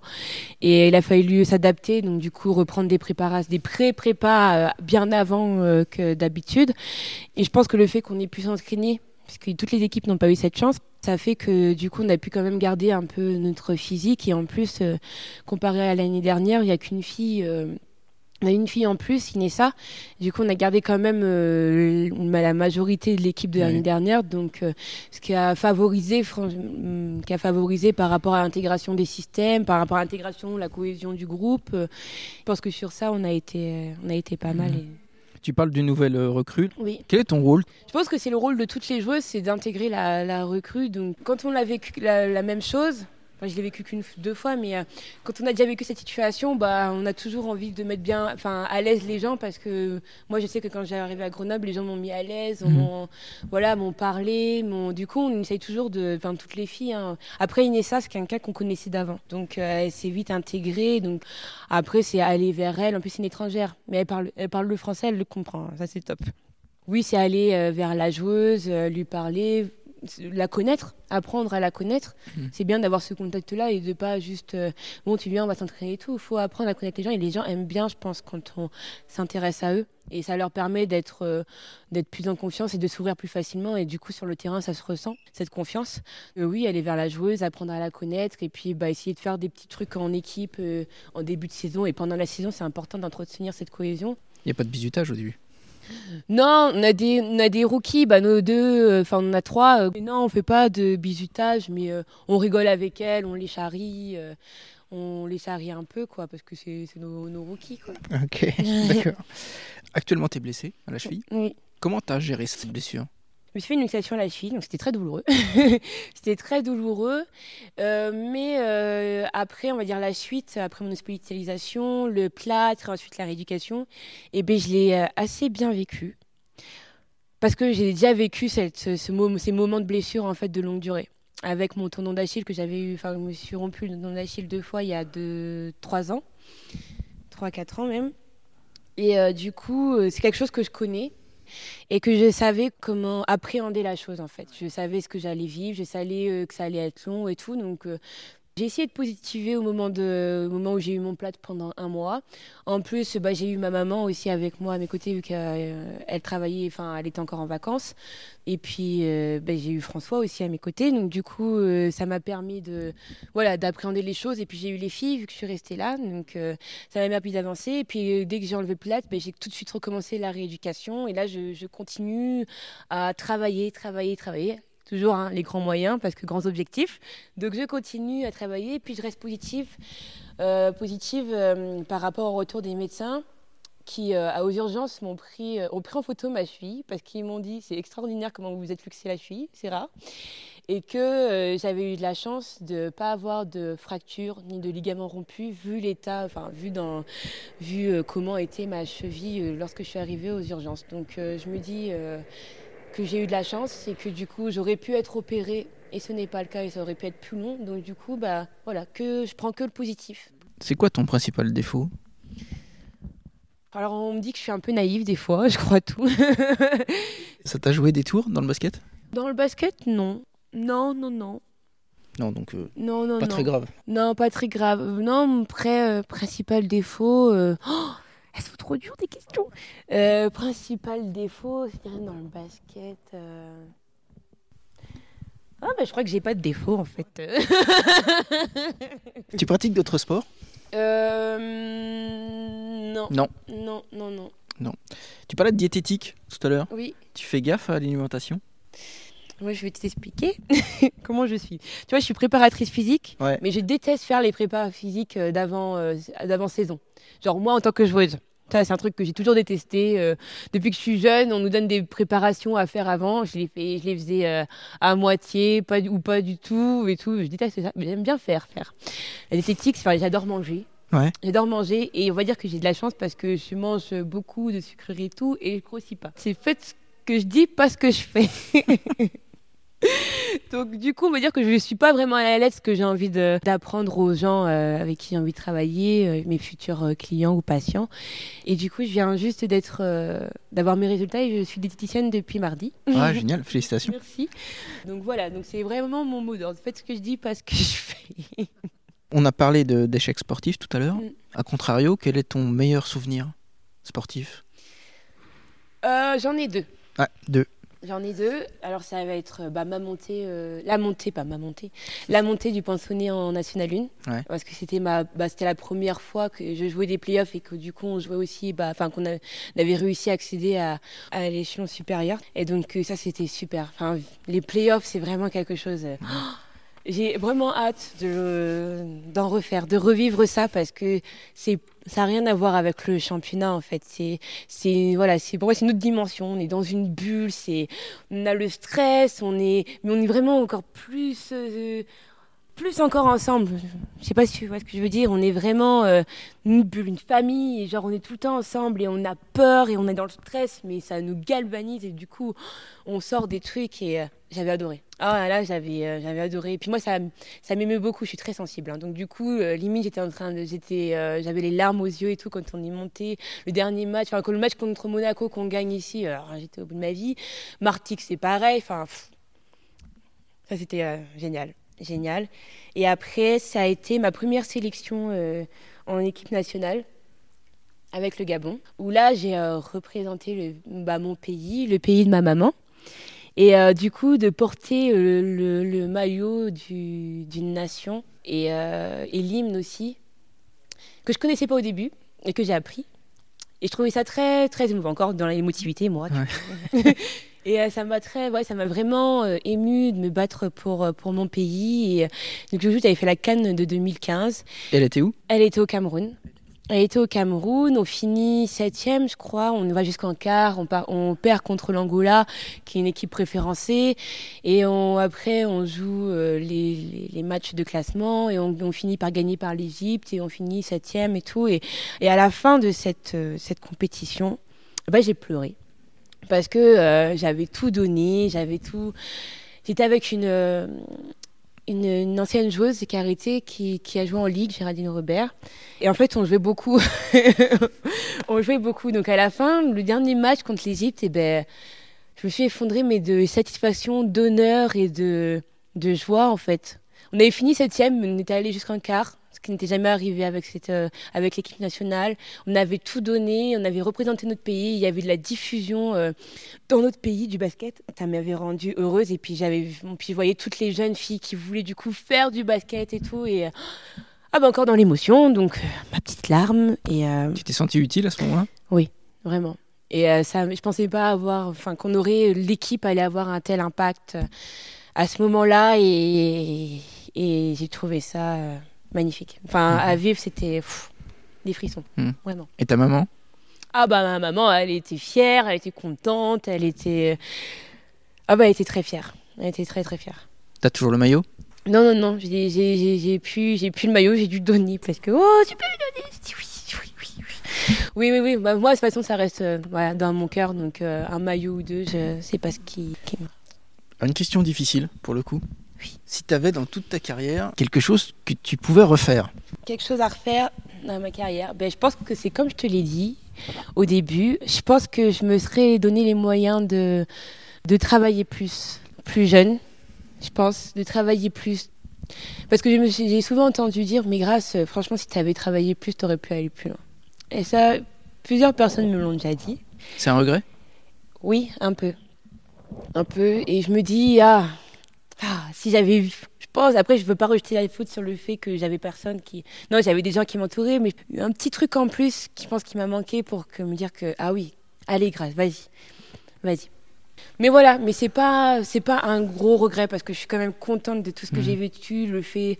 Et il a fallu s'adapter, donc du coup reprendre des préparations, des pré-prépas euh, bien avant euh, que d'habitude. Et je pense que le fait qu'on ait pu s'entraîner, puisque toutes les équipes n'ont pas eu cette chance, ça fait que du coup on a pu quand même garder un peu notre physique. Et en plus, euh, comparé à l'année dernière, il n'y a qu'une fille on a une fille en plus, Inessa. Du coup, on a gardé quand même euh, la majorité de l'équipe de l'année dernière. Donc, euh, ce qui a favorisé, mm, qui a favorisé par rapport à l'intégration des systèmes, par rapport à l'intégration, la cohésion du groupe. Euh, je pense que sur ça, on a été, on a été pas mal. Mhm. Tu parles d'une nouvelle recrue. Oui. Quel est ton rôle? Je pense que c'est le rôle de toutes les joueuses, c'est d'intégrer la, recrue. Donc, quand on a vécu la même chose, je l'ai vécu qu'une deux fois, mais euh, quand on a déjà vécu cette situation, bah, on a toujours envie de mettre bien, enfin, à l'aise les gens parce que moi, je sais que quand j'ai arrivé à Grenoble, les gens m'ont mis à l'aise, mhm. m'ont, voilà, m'ont parlé, m'ont, du coup, on essaye toujours de, enfin, toutes les filles. Hein. Après, Inessa, c'est quelqu'un qu'on connaissait d'avant, donc euh, elle s'est vite intégrée. Donc après, c'est aller vers elle. En plus, c'est une étrangère, mais elle parle, elle parle le français, elle le comprend. Ça, c'est top. Oui, c'est aller euh, vers la joueuse, lui parler, la connaître, apprendre à la connaître. Mhm. C'est bien d'avoir ce contact-là et de pas juste euh, bon tu viens on va s'entraîner et tout. Il faut apprendre à connaître les gens et les gens aiment bien, je pense, quand on s'intéresse à eux et ça leur permet d'être euh, d'être plus en confiance et de s'ouvrir plus facilement et du coup sur le terrain ça se ressent cette confiance. Euh, oui, aller vers la joueuse, apprendre à la connaître et puis bah, essayer de faire des petits trucs en équipe en début de saison et pendant la saison c'est important d'entretenir cette cohésion. Il n'y a pas de bisutage au début. Non, on a des, on a des rookies, bah, nos deux, euh, enfin on a trois. Euh, non, on fait pas de bisutage, mais euh, on rigole avec elles, on les charrie, on les charrie un peu, quoi, parce que c'est nos, nos, rookies. Quoi. Ok, d'accord. Actuellement, tu es blessé à la cheville. Oui. Comment tu as géré cette blessure? Je me suis fait une luxation à la cheville, donc c'était très douloureux. c'était très douloureux. Euh, mais euh, après, on va dire la suite, après mon hospitalisation, le plâtre, ensuite la rééducation, eh ben, je l'ai euh, assez bien vécu. Parce que j'ai déjà vécu cette, ce, ces moments de blessure en fait, de longue durée. Avec mon tendon d'Achille que j'avais eu, enfin, je me suis rompu le tendon d'Achille deux fois il y a deux, trois ans, trois, quatre ans même. Et du coup, c'est quelque chose que je connais et que je savais comment appréhender la chose en fait. Je savais ce que j'allais vivre, je savais euh, que ça allait être long et tout. Donc euh, j'ai essayé de positiver au moment, où j'ai eu mon plat pendant un mois. En plus, bah, j'ai eu ma maman aussi avec moi à mes côtés vu qu'elle euh, travaillait, enfin, elle était encore en vacances. Et puis, euh, bah, j'ai eu François aussi à mes côtés. Donc, du coup, euh, ça m'a permis de, voilà, d'appréhender les choses. Et puis, j'ai eu les filles vu que je suis restée là. Donc, ça m'a permis d'avancer. Et puis, dès que j'ai enlevé le plat, bah, j'ai tout de suite recommencé la rééducation. Et là, je continue à travailler, travailler, travailler toujours hein, les grands moyens parce que grands objectifs. Donc je continue à travailler, puis je reste positive, euh, positive euh, par rapport au retour des médecins qui, euh, aux urgences, m'ont pris, ont pris en photo ma cheville parce qu'ils m'ont dit c'est extraordinaire comment vous vous êtes fixé la cheville, c'est rare. Et que j'avais eu de la chance de ne pas avoir de fracture ni de ligament rompu vu l'état, enfin vu, dans, vu comment était ma cheville lorsque je suis arrivée aux urgences. Donc je me dis que j'ai eu de la chance, c'est que du coup j'aurais pu être opérée et ce n'est pas le cas et ça aurait pu être plus long. Donc du coup, bah voilà, que je prends que le positif. C'est quoi ton principal défaut? Alors on me dit que je suis un peu naïve des fois, je crois tout. Ça t'a joué des tours dans le basket? Dans le basket, non. Non, non, non. Non, donc euh, Non, non, pas non. très grave. Non, pas très grave. Non, mon euh, principal défaut. euh, oh, elles sont trop dures des questions. Euh, principal défaut, dirais dans le basket. euh, Ah, bah, je crois que j'ai pas de défaut en fait. Tu pratiques d'autres sports? Euh, non. Non. Non, non, non. Tu parlais de diététique tout à l'heure? Oui. Tu fais gaffe à l'alimentation? Moi, je vais t'expliquer comment je suis. Tu vois, je suis préparatrice physique, Ouais. mais je déteste faire les prépas physiques euh, d'avant euh, d'avant saison. Genre moi, en tant que joueuse. Ça, c'est un truc que j'ai toujours détesté. euh, depuis que je suis jeune, on nous donne des préparations à faire avant. Je les, fais, je les faisais euh, à moitié, pas, ou pas du tout, et tout. Je déteste ça, mais j'aime bien faire. faire. La diététique, c'est- enfin, j'adore manger. Ouais. J'adore manger et on va dire que j'ai de la chance parce que je mange beaucoup de sucreries et tout et je grossis pas. C'est fait ce que je dis, pas ce que je fais. Donc du coup, on va dire que je ne suis pas vraiment à la lettre ce que j'ai envie d'apprendre aux gens euh, avec qui j'ai envie de travailler, euh, mes futurs euh, clients ou patients. Et du coup, je viens juste d'être, d'avoir mes résultats et je suis diététicienne depuis mardi. Ah, génial, félicitations. Merci. Donc voilà, donc c'est vraiment mon mot d'ordre. Faites ce que je dis, pas ce que je fais. On a parlé d'échecs sportifs tout à l'heure. Mm. A contrario, quel est ton meilleur souvenir sportif? J'en ai deux. Ah, deux. J'en ai deux. Alors ça va être bah, ma montée, euh, la montée, pas ma montée, la montée du pensionné en National 1. Ouais. Parce que c'était ma, bah, c'était la première fois que je jouais des playoffs et que du coup on jouait aussi, bah, enfin qu'on avait réussi à accéder à, à l'échelon supérieur. Et donc euh, ça c'était super. Enfin les playoffs c'est vraiment quelque chose. euh, J'ai vraiment hâte de, d'en refaire, de revivre ça parce que c'est, ça n'a rien à voir avec le championnat en fait. C'est, c'est, voilà, c'est, pour moi c'est une autre dimension. On est dans une bulle, c'est, on a le stress, on est, mais on est vraiment encore plus, euh, plus encore ensemble. Je sais pas si tu vois ce que je veux dire. On est vraiment euh, une famille, et genre on est tout le temps ensemble et on a peur et on est dans le stress, mais ça nous galvanise et du coup on sort des trucs et euh, j'avais adoré. Ah là j'avais euh, j'avais adoré. Et puis moi ça ça m'émeut beaucoup. Je suis très sensible. hein. Donc du coup limite j'étais en train de j'étais j'avais les larmes aux yeux et tout quand on est monté. Le dernier match, enfin quand le match contre Monaco qu'on gagne ici, j'étais au bout de ma vie. Martigues c'est pareil. Enfin ça c'était génial génial. Et après, ça a été ma première sélection euh, en équipe nationale avec le Gabon, où là, j'ai euh, représenté le, bah, mon pays, le pays de ma maman. Et euh, du coup, de porter le, le maillot du- d'une nation et, et l'hymne aussi, que je connaissais pas au début et que j'ai appris. Et je trouvais ça très, très émouvant, encore dans l'émotivité, moi. Et euh, ça m'a très, ouais, ça m'a vraiment euh, ému de me battre pour, euh, pour mon pays. Et, euh, donc, je j'avais fait la Cannes de 2015. Elle était où? Elle était au Cameroun. Elle était au Cameroun. On finit septième, je crois. On va jusqu'en quart. On, part- on perd contre l'Angola, qui est une équipe préférencée. Et on, après, on joue euh, les, les- les matchs de classement et on, on finit par gagner par l'Égypte et on finit septième et tout. Et, et à la fin de cette, euh, cette compétition, bah, j'ai pleuré parce que euh, j'avais tout donné, j'avais tout. J'étais avec une, euh, une, ancienne joueuse qui a arrêté, qui, a joué en ligue, Géraldine Robert. Et en fait, on jouait beaucoup. on jouait beaucoup. Donc à la fin, le dernier match contre l'Égypte, eh ben, je me suis effondrée, mais de satisfaction, d'honneur et de, de joie, en fait. On avait fini septième, on était allé jusqu'en quart, ce qui n'était jamais arrivé avec, cette, euh, avec l'équipe nationale. On avait tout donné, on avait représenté notre pays, il y avait de la diffusion euh, dans notre pays du basket. Ça m'avait rendue heureuse et puis j'avais, puis je voyais toutes les jeunes filles qui voulaient du coup faire du basket et tout et ah bah encore dans l'émotion, donc euh, ma petite larme et euh, Tu t'es senti utile à ce moment-là? Vraiment. Et ça, je pensais pas avoir, enfin qu'on aurait l'équipe allait avoir un tel impact à ce moment-là et, et j'ai trouvé ça magnifique. Enfin à vivre, c'était pff, des frissons, Mhm. vraiment. Et ta maman? Ah bah ma maman, elle était fière, elle était contente, elle était ah bah elle était très fière, elle était très très fière. T'as toujours le maillot? Non non non, j'ai j'ai- j'ai- j'ai plus j'ai plus le maillot, j'ai dû le donner parce que oh tu peux le donner, oui oui oui oui oui oui, oui. Bah, moi de toute façon ça reste euh, voilà, dans mon cœur donc euh, un maillot ou deux, je sais pas ce qui, qui Une question difficile pour le coup. Oui. Si t'avais dans toute ta carrière quelque chose que tu pouvais refaire, quelque chose à refaire dans ma carrière. Ben je pense que c'est comme je te l'ai dit, au début. Je pense que je me serais donné les moyens de, de travailler plus, plus jeune, je pense, de travailler plus. Parce que j'ai souvent entendu dire, mais grâce, franchement, si tu avais travaillé plus, tu aurais pu aller plus loin. Et ça, plusieurs personnes me l'ont déjà dit. C'est un regret? Oui, un peu. Un peu. Et je me dis, ah, ah si j'avais vu. Je pense, après, je veux pas rejeter la faute sur le fait que j'avais personne qui. Non, j'avais des gens qui m'entouraient, mais un petit truc en plus qui pense qui m'a manqué pour me dire que, ah oui, allez, grâce, vas-y. Vas-y. Mais voilà, mais c'est pas c'est pas un gros regret parce que je suis quand même contente de tout ce que j'ai mhm. vécu, le fait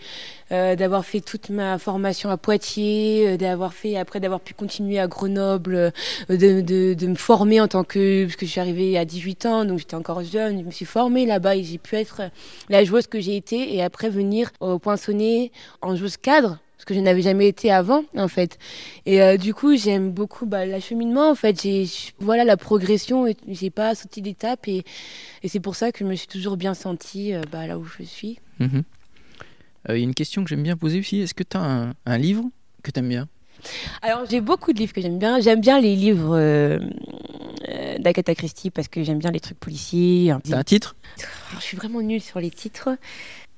euh, d'avoir fait toute ma formation à Poitiers, euh, d'avoir fait après d'avoir pu continuer à Grenoble, euh, de, de, de, me former en tant que parce que je suis arrivée à 18 ans donc j'étais encore jeune, je me suis formée là-bas et j'ai pu être la joueuse que j'ai été et après venir au Poinçonnet en joueuse cadre parce que je n'avais jamais été avant en fait. Et euh, du coup, j'aime beaucoup bah, l'acheminement en fait. J'ai voilà la progression et j'ai pas sauté d'étape et, et c'est pour ça que je me suis toujours bien sentie euh, bah, là où je suis. Mhm. Euh, il y a une question que j'aime bien poser aussi. Est-ce que tu as un, un, livre que tu aimes bien? Alors j'ai beaucoup de livres que j'aime bien. J'aime bien les livres d'Agatha Christie parce que j'aime bien les trucs policiers. T'as un titre? Je suis vraiment nulle sur les titres.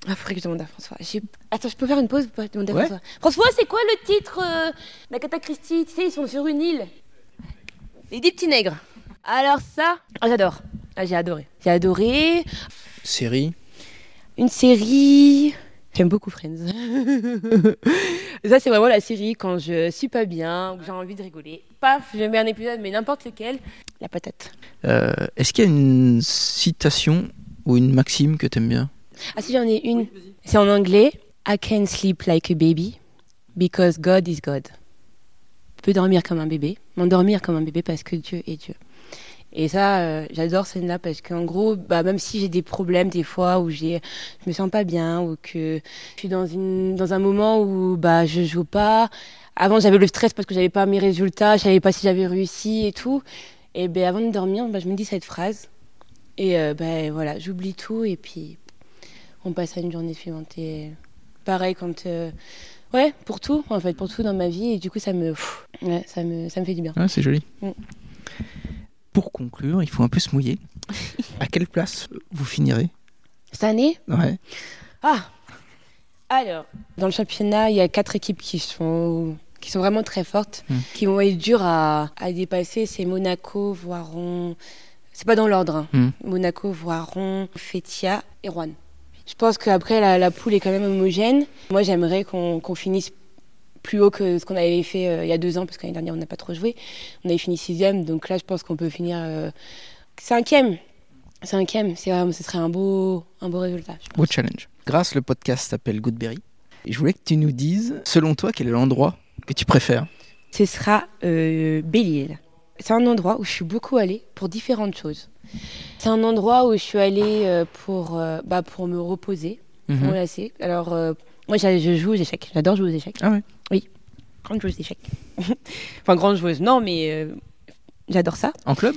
Ah, faudrait que je demande à François. Attends, je peux faire une pause pour demander à François François, c'est quoi le titre euh, d'Agatha Christie? Tu sais, ils sont sur une île. Les dix petits nègres. Alors ça, ah, j'adore. Ah, j'ai adoré. J'ai adoré. Série Une série. J'aime beaucoup Friends. ça, c'est vraiment la série quand je suis pas bien, ou j'ai envie de rigoler. Paf, je mets un épisode, mais n'importe lequel. La patate. Euh, Est-ce qu'il y a une citation ou une maxime que tu aimes bien? Ah si, j'en ai une. C'est en anglais. I can sleep like a baby because God is God. Je peux dormir comme un bébé, m'endormir comme un bébé parce que Dieu est Dieu. Et ça, euh, j'adore cette là parce qu'en gros, bah, même si j'ai des problèmes des fois où j'ai, je me sens pas bien ou que je suis dans, une, dans un moment où bah, je joue pas. Avant, j'avais le stress parce que j'avais pas mes résultats, je savais pas si j'avais réussi et tout. Et ben, avant de dormir, bah, je me dis cette phrase. Et euh, ben, voilà, j'oublie tout et puis on passe à une journée suivante. Et pareil quand. Euh, ouais, pour tout, en fait, pour tout dans ma vie. Et du coup, ça me, ça me, ça me fait du bien. Ouais, c'est joli. Mm. Pour conclure, il faut un peu se mouiller. à quelle place vous finirez? Cette année? Ouais. Ah Alors, dans le championnat, il y a quatre équipes qui sont qui sont vraiment très fortes, mm. qui vont être dures à, à dépasser. C'est Monaco, Voiron. C'est pas dans l'ordre. Hein. Mm. Monaco, Voiron, Fétia et Rouen. Je pense qu'après, la, la, poule est quand même homogène. Moi, j'aimerais qu'on finisse plus haut que ce qu'on avait fait euh, il y a deux ans, parce que l'année dernière, on n'a pas trop joué. On avait fini sixième, donc là, je pense qu'on peut finir euh, cinquième. Cinquième, c'est ce serait un beau, un beau résultat. Beau challenge. Grâce, le podcast s'appelle Goodberry. Et je voulais que tu nous dises, selon toi, quel est l'endroit que tu préfères? Ce sera euh, Belle-Île. C'est un endroit où je suis beaucoup allée pour différentes choses. C'est un endroit où je suis allée euh, pour, euh, bah, pour me reposer, pour mhm. me lasser. Alors, euh, moi, je joue aux échecs. J'adore jouer aux échecs. Ah ouais Oui, grande joueuse d'échecs. enfin, grande joueuse, non, mais j'adore ça. En club?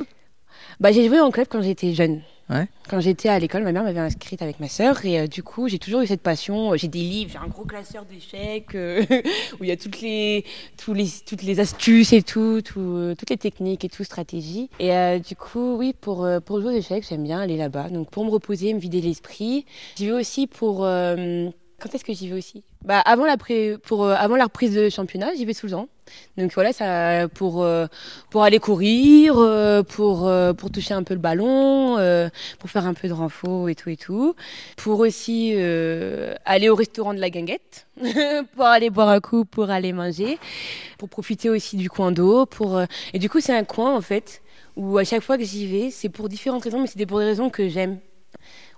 Bah, J'ai joué en club quand j'étais jeune. Quand j'étais à l'école, ma mère m'avait inscrite avec ma sœur et euh, du coup, j'ai toujours eu cette passion. J'ai des livres, j'ai un gros classeur d'échecs euh, où il y a toutes les, tous les, toutes les astuces et tout, tout euh, toutes les techniques et tout, stratégies. Et du coup, oui, pour, pour jouer aux échecs, j'aime bien aller là-bas. Donc pour me reposer, me vider l'esprit. J'y vais aussi pour quand est-ce que j'y vais aussi? Bah, avant, la pour, euh, avant la reprise de championnat, j'y vais tout le temps. Donc voilà, ça, pour, euh, pour aller courir, euh, pour, pour toucher un peu le ballon, pour faire un peu de renfort et tout et tout. Pour aussi aller au restaurant de la guinguette, pour aller boire un coup, pour aller manger, pour profiter aussi du coin d'eau. Pour, et du coup, c'est un coin en fait où à chaque fois que j'y vais, c'est pour différentes raisons, mais c'est pour des raisons que j'aime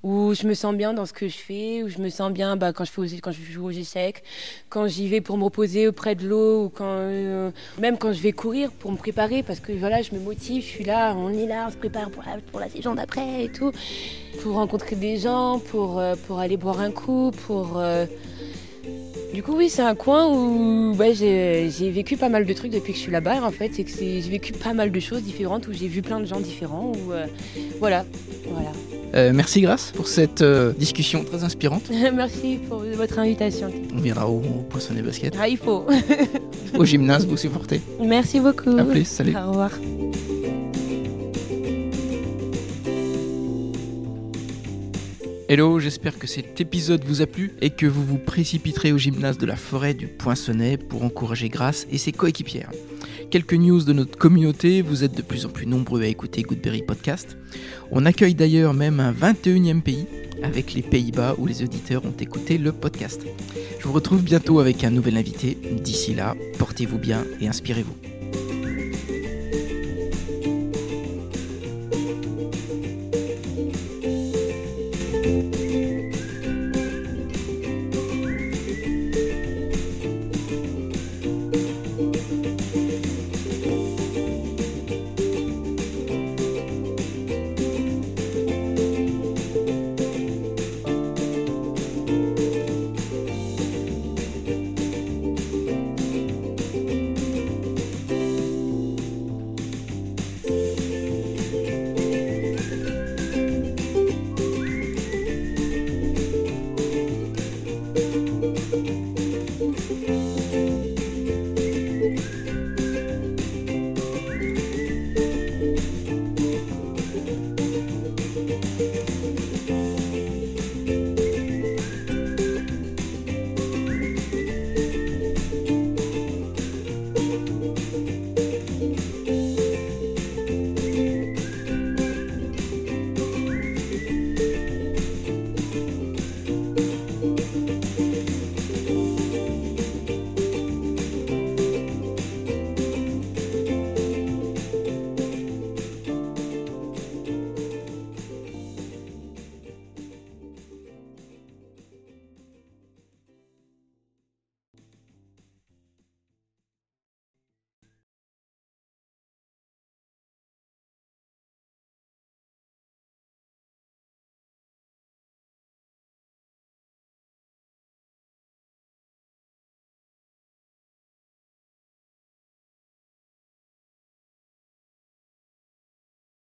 où je me sens bien dans ce que je fais, où je me sens bien bah, quand, je fais quand je joue aux échecs, quand j'y vais pour me reposer auprès de l'eau, ou quand, euh, même quand je vais courir pour me préparer, parce que voilà, je me motive, je suis là, on est là, on se prépare pour la, saison d'après et tout, pour rencontrer des gens, pour, euh, pour aller boire un coup, pour... Euh, du coup, oui, c'est un coin où j'ai vécu pas mal de trucs depuis que je suis là-bas. En fait, que j'ai vécu pas mal de choses différentes, où j'ai vu plein de gens différents. Où, voilà, voilà. Euh, merci Grâce pour cette euh, discussion très inspirante. merci pour votre invitation. On viendra au, au Poissonnet Basket. Ah, il faut. au gymnase vous supportez. Merci beaucoup. À plus, salut. Au revoir. Hello, j'espère que cet épisode vous a plu et que vous vous précipiterez au gymnase de la forêt du Poinçonnet pour encourager Grace et ses coéquipières. Quelques news de notre communauté, vous êtes de plus en plus nombreux à écouter Goodberry Podcast. On accueille d'ailleurs même un 21e pays avec les Pays-Bas où les auditeurs ont écouté le podcast. Je vous retrouve bientôt avec un nouvel invité. D'ici là, portez-vous bien et inspirez-vous.